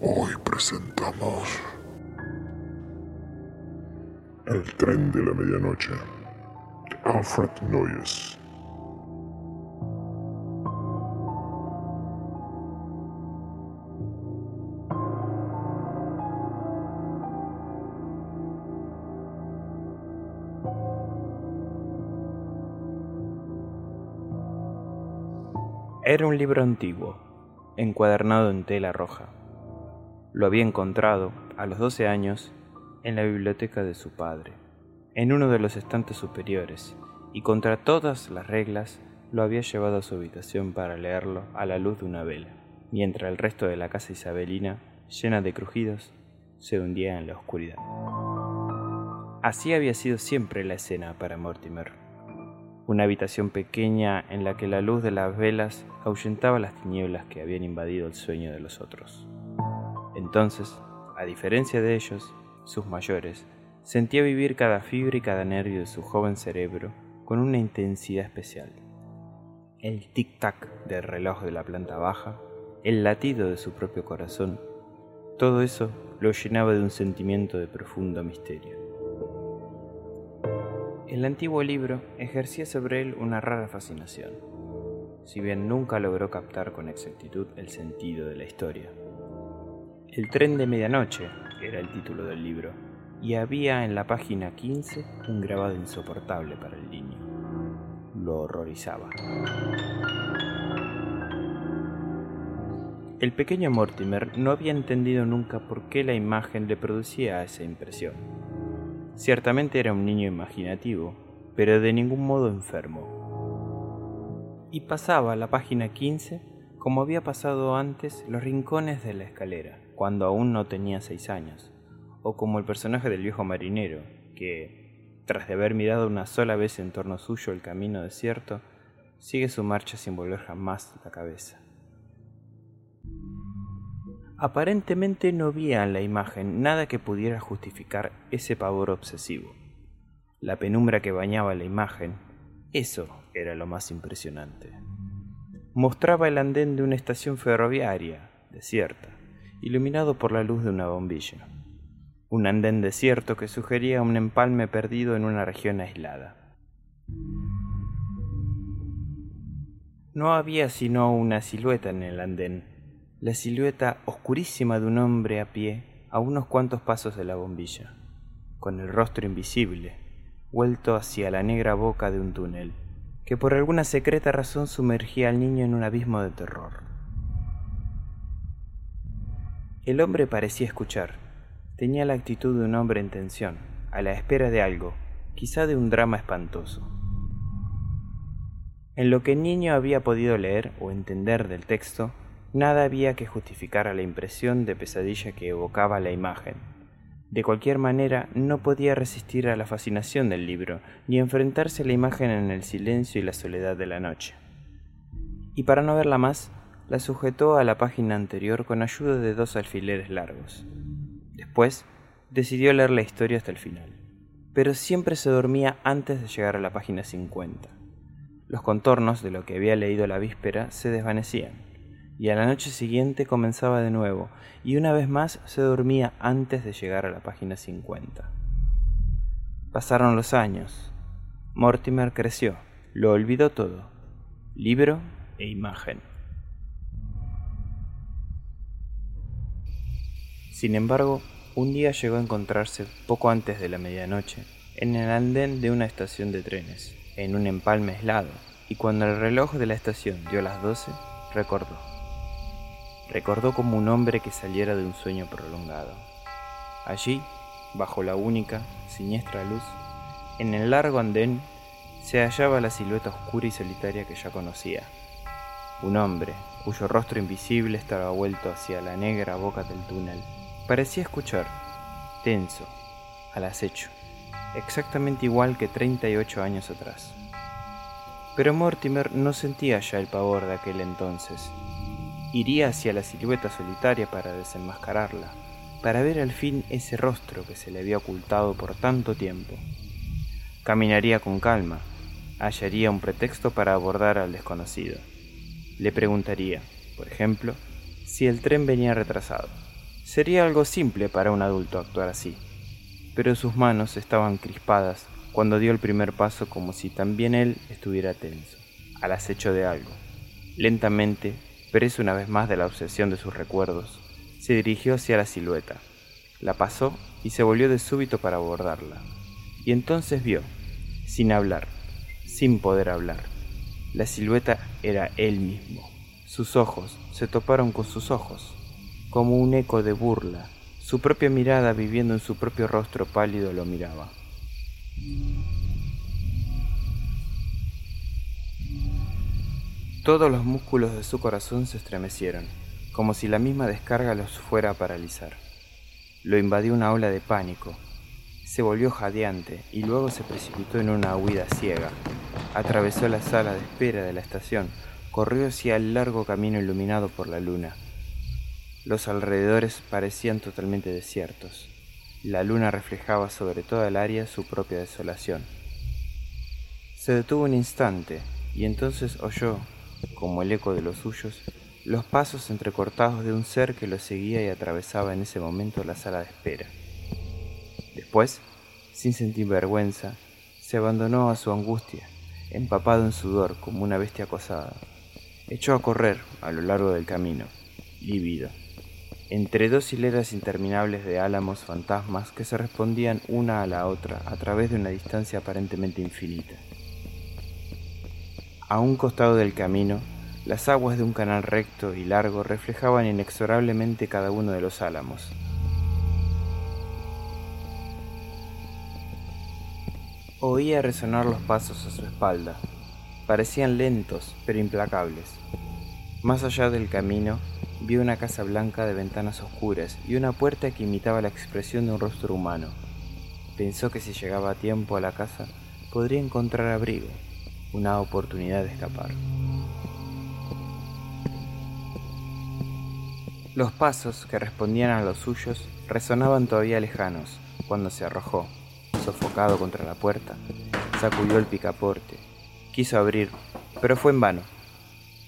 Hoy presentamos El tren de la medianoche Alfred Noyes. Era un libro antiguo, encuadernado en tela roja. Lo había encontrado, a los 12 años, en la biblioteca de su padre, en uno de los estantes superiores, y contra todas las reglas lo había llevado a su habitación para leerlo a la luz de una vela, mientras el resto de la casa isabelina, llena de crujidos, se hundía en la oscuridad. Así había sido siempre la escena para Mortimer. Una habitación pequeña en la que la luz de las velas ahuyentaba las tinieblas que habían invadido el sueño de los otros. Entonces, a diferencia de ellos, sus mayores, sentía vivir cada fibra y cada nervio de su joven cerebro con una intensidad especial. El tic-tac del reloj de la planta baja, el latido de su propio corazón, todo eso lo llenaba de un sentimiento de profundo misterio. El antiguo libro ejercía sobre él una rara fascinación, si bien nunca logró captar con exactitud el sentido de la historia. El tren de medianoche era el título del libro, y había en la página 15 un grabado insoportable para el niño. Lo horrorizaba. El pequeño Mortimer no había entendido nunca por qué la imagen le producía esa impresión. Ciertamente era un niño imaginativo, pero de ningún modo enfermo. Y pasaba la página 15 como había pasado antes los rincones de la escalera, cuando aún no tenía seis años, o como el personaje del viejo marinero, que, tras de haber mirado una sola vez en torno suyo el camino desierto, sigue su marcha sin volver jamás la cabeza. Aparentemente no había en la imagen nada que pudiera justificar ese pavor obsesivo. La penumbra que bañaba la imagen, eso era lo más impresionante. Mostraba el andén de una estación ferroviaria, desierta, iluminado por la luz de una bombilla. Un andén desierto que sugería un empalme perdido en una región aislada. No había sino una silueta en el andén, la silueta oscurísima de un hombre a pie a unos cuantos pasos de la bombilla, con el rostro invisible, vuelto hacia la negra boca de un túnel, que por alguna secreta razón sumergía al niño en un abismo de terror. El hombre parecía escuchar, tenía la actitud de un hombre en tensión, a la espera de algo, quizá de un drama espantoso. En lo que el niño había podido leer o entender del texto, Nada había que justificar a la impresión de pesadilla que evocaba la imagen. De cualquier manera, no podía resistir a la fascinación del libro, ni enfrentarse a la imagen en el silencio y la soledad de la noche. Y para no verla más, la sujetó a la página anterior con ayuda de dos alfileres largos. Después, decidió leer la historia hasta el final, pero siempre se dormía antes de llegar a la página 50. Los contornos de lo que había leído la víspera se desvanecían y a la noche siguiente comenzaba de nuevo, y una vez más se dormía antes de llegar a la página 50. Pasaron los años. Mortimer creció, lo olvidó todo, libro e imagen. Sin embargo, un día llegó a encontrarse poco antes de la medianoche en el andén de una estación de trenes, en un empalme aislado, y cuando el reloj de la estación dio las doce, recordó. Recordó como un hombre que saliera de un sueño prolongado. Allí, bajo la única, siniestra luz, en el largo andén, se hallaba la silueta oscura y solitaria que ya conocía. Un hombre, cuyo rostro invisible estaba vuelto hacia la negra boca del túnel, parecía escuchar, tenso, al acecho exactamente igual que 38 años atrás. Pero Mortimer no sentía ya el pavor de aquel entonces. Iría hacia la silueta solitaria para desenmascararla, para ver al fin ese rostro que se le había ocultado por tanto tiempo. Caminaría con calma, hallaría un pretexto para abordar al desconocido. Le preguntaría, por ejemplo, si el tren venía retrasado. Sería algo simple para un adulto actuar así pero sus manos estaban crispadas cuando dio el primer paso como si también él estuviera tenso, al acecho de algo. Lentamente, preso una vez más de la obsesión de sus recuerdos, se dirigió hacia la silueta, la pasó y se volvió de súbito para abordarla. Y entonces vio, sin hablar, sin poder hablar, la silueta era él mismo. Sus ojos se toparon con sus ojos, como un eco de burla su propia mirada viviendo en su propio rostro pálido lo miraba. Todos los músculos de su corazón se estremecieron, como si la misma descarga los fuera a paralizar. Lo invadió una ola de pánico. Se volvió jadeante y luego se precipitó en una huida ciega. Atravesó la sala de espera de la estación, corrió hacia el largo camino iluminado por la luna, los alrededores parecían totalmente desiertos. La luna reflejaba sobre toda el área su propia desolación. Se detuvo un instante y entonces oyó, como el eco de los suyos, los pasos entrecortados de un ser que lo seguía y atravesaba en ese momento la sala de espera. Después, sin sentir vergüenza, se abandonó a su angustia, empapado en sudor como una bestia acosada. Echó a correr a lo largo del camino, lívido entre dos hileras interminables de álamos fantasmas que se respondían una a la otra a través de una distancia aparentemente infinita. A un costado del camino, las aguas de un canal recto y largo reflejaban inexorablemente cada uno de los álamos. Oía resonar los pasos a su espalda. Parecían lentos, pero implacables. Más allá del camino, vio una casa blanca de ventanas oscuras y una puerta que imitaba la expresión de un rostro humano. Pensó que si llegaba a tiempo a la casa podría encontrar abrigo, una oportunidad de escapar. Los pasos que respondían a los suyos resonaban todavía lejanos cuando se arrojó, sofocado contra la puerta, sacudió el picaporte, quiso abrir, pero fue en vano.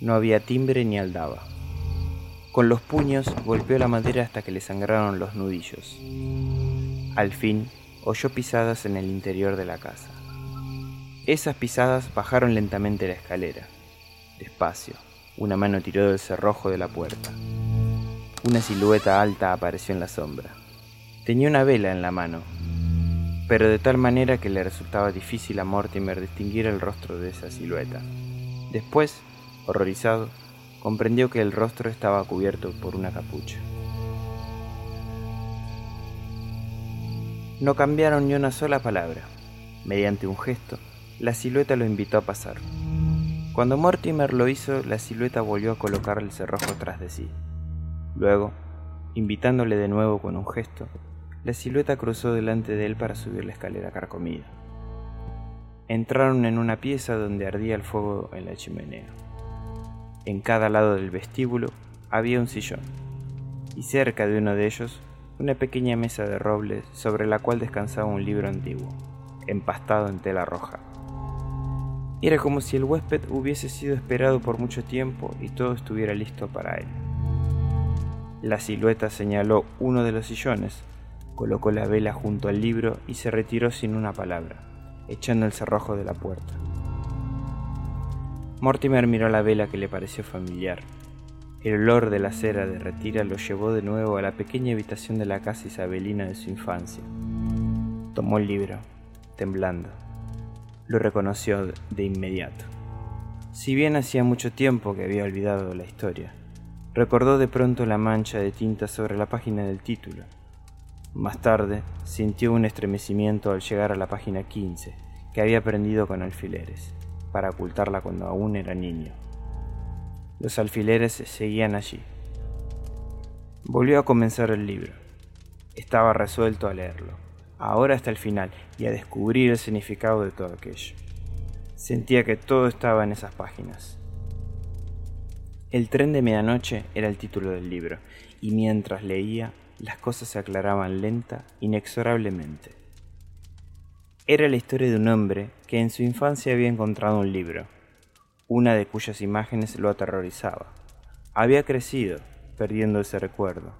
No había timbre ni aldaba. Con los puños golpeó la madera hasta que le sangraron los nudillos. Al fin, oyó pisadas en el interior de la casa. Esas pisadas bajaron lentamente la escalera. Despacio, una mano tiró del cerrojo de la puerta. Una silueta alta apareció en la sombra. Tenía una vela en la mano, pero de tal manera que le resultaba difícil a Mortimer distinguir el rostro de esa silueta. Después, horrorizado, comprendió que el rostro estaba cubierto por una capucha. No cambiaron ni una sola palabra. Mediante un gesto, la silueta lo invitó a pasar. Cuando Mortimer lo hizo, la silueta volvió a colocar el cerrojo tras de sí. Luego, invitándole de nuevo con un gesto, la silueta cruzó delante de él para subir la escalera carcomida. Entraron en una pieza donde ardía el fuego en la chimenea. En cada lado del vestíbulo había un sillón, y cerca de uno de ellos una pequeña mesa de roble sobre la cual descansaba un libro antiguo, empastado en tela roja. Era como si el huésped hubiese sido esperado por mucho tiempo y todo estuviera listo para él. La silueta señaló uno de los sillones, colocó la vela junto al libro y se retiró sin una palabra, echando el cerrojo de la puerta. Mortimer miró la vela que le pareció familiar. El olor de la cera derretida lo llevó de nuevo a la pequeña habitación de la casa isabelina de su infancia. Tomó el libro, temblando. Lo reconoció de inmediato. Si bien hacía mucho tiempo que había olvidado la historia, recordó de pronto la mancha de tinta sobre la página del título. Más tarde, sintió un estremecimiento al llegar a la página 15, que había prendido con alfileres, para ocultarla cuando aún era niño. Los alfileres seguían allí. Volvió a comenzar el libro. Estaba resuelto a leerlo ahora hasta el final, y a descubrir el significado de todo aquello. Sentía que todo estaba en esas páginas. El tren de medianoche era el título del libro, y mientras leía, las cosas se aclaraban lenta, inexorablemente. Era la historia de un hombre que en su infancia había encontrado un libro, una de cuyas imágenes lo aterrorizaba. Había crecido, perdiendo ese recuerdo.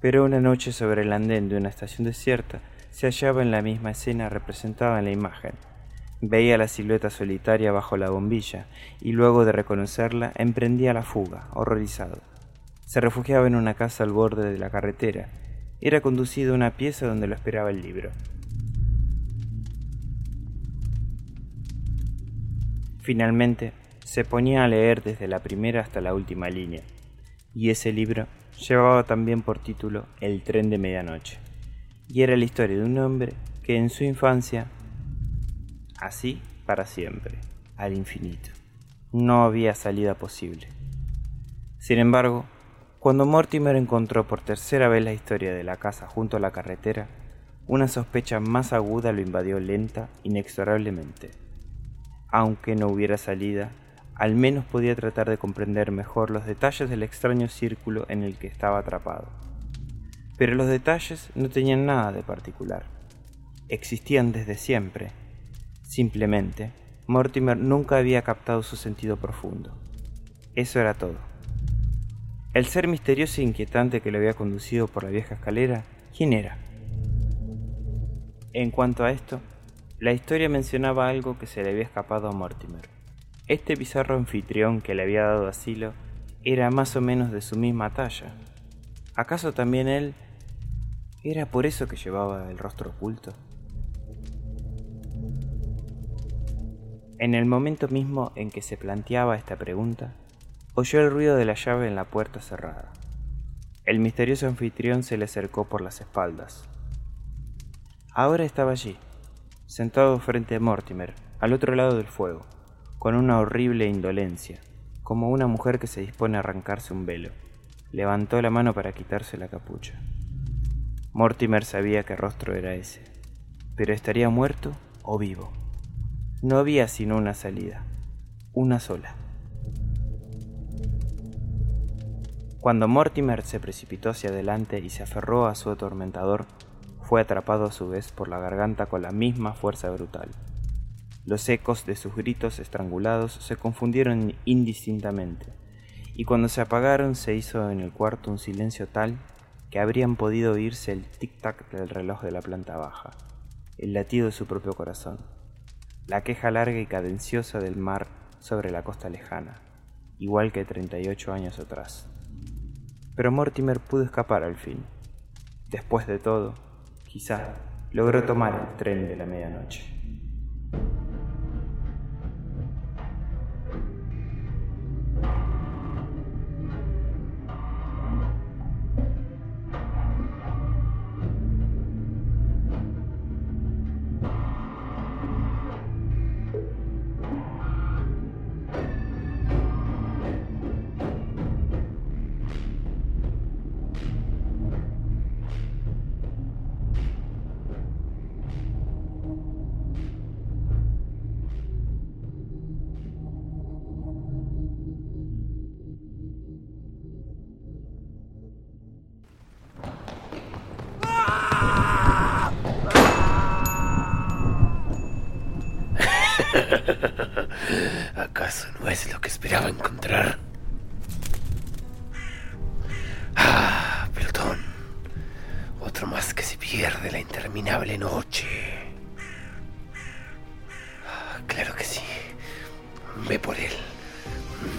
Pero una noche sobre el andén de una estación desierta, se hallaba en la misma escena representada en la imagen. Veía la silueta solitaria bajo la bombilla y luego de reconocerla emprendía la fuga, horrorizado. Se refugiaba en una casa al borde de la carretera. Era conducido a una pieza donde lo esperaba el libro. Finalmente, se ponía a leer desde la primera hasta la última línea, y ese libro llevaba también por título El tren de medianoche y era la historia de un hombre que en su infancia, así para siempre, al infinito, no había salida posible. Sin embargo, cuando Mortimer encontró por tercera vez la historia de la casa junto a la carretera, una sospecha más aguda lo invadió lenta, inexorablemente. Aunque no hubiera salida, al menos podía tratar de comprender mejor los detalles del extraño círculo en el que estaba atrapado. Pero los detalles no tenían nada de particular. Existían desde siempre. Simplemente, Mortimer nunca había captado su sentido profundo. Eso era todo. El ser misterioso e inquietante que lo había conducido por la vieja escalera, ¿quién era? En cuanto a esto, la historia mencionaba algo que se le había escapado a Mortimer. Este bizarro anfitrión que le había dado asilo era más o menos de su misma talla. ¿Acaso también él ¿Era por eso que llevaba el rostro oculto? En el momento mismo en que se planteaba esta pregunta, oyó el ruido de la llave en la puerta cerrada. El misterioso anfitrión se le acercó por las espaldas. Ahora estaba allí, sentado frente a Mortimer, al otro lado del fuego, con una horrible indolencia, como una mujer que se dispone a arrancarse un velo. Levantó la mano para quitarse la capucha. Mortimer sabía qué rostro era ese, pero estaría muerto o vivo. No había sino una salida, una sola. Cuando Mortimer se precipitó hacia adelante y se aferró a su atormentador, fue atrapado a su vez por la garganta con la misma fuerza brutal. Los ecos de sus gritos estrangulados se confundieron indistintamente, y cuando se apagaron se hizo en el cuarto un silencio tal que habrían podido oírse el tic-tac del reloj de la planta baja, el latido de su propio corazón, la queja larga y cadenciosa del mar sobre la costa lejana, igual que 38 años atrás. Pero Mortimer pudo escapar al fin. Después de todo, quizá logró tomar el tren de la medianoche.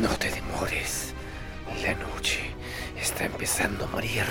No te demores. La noche está empezando a morir.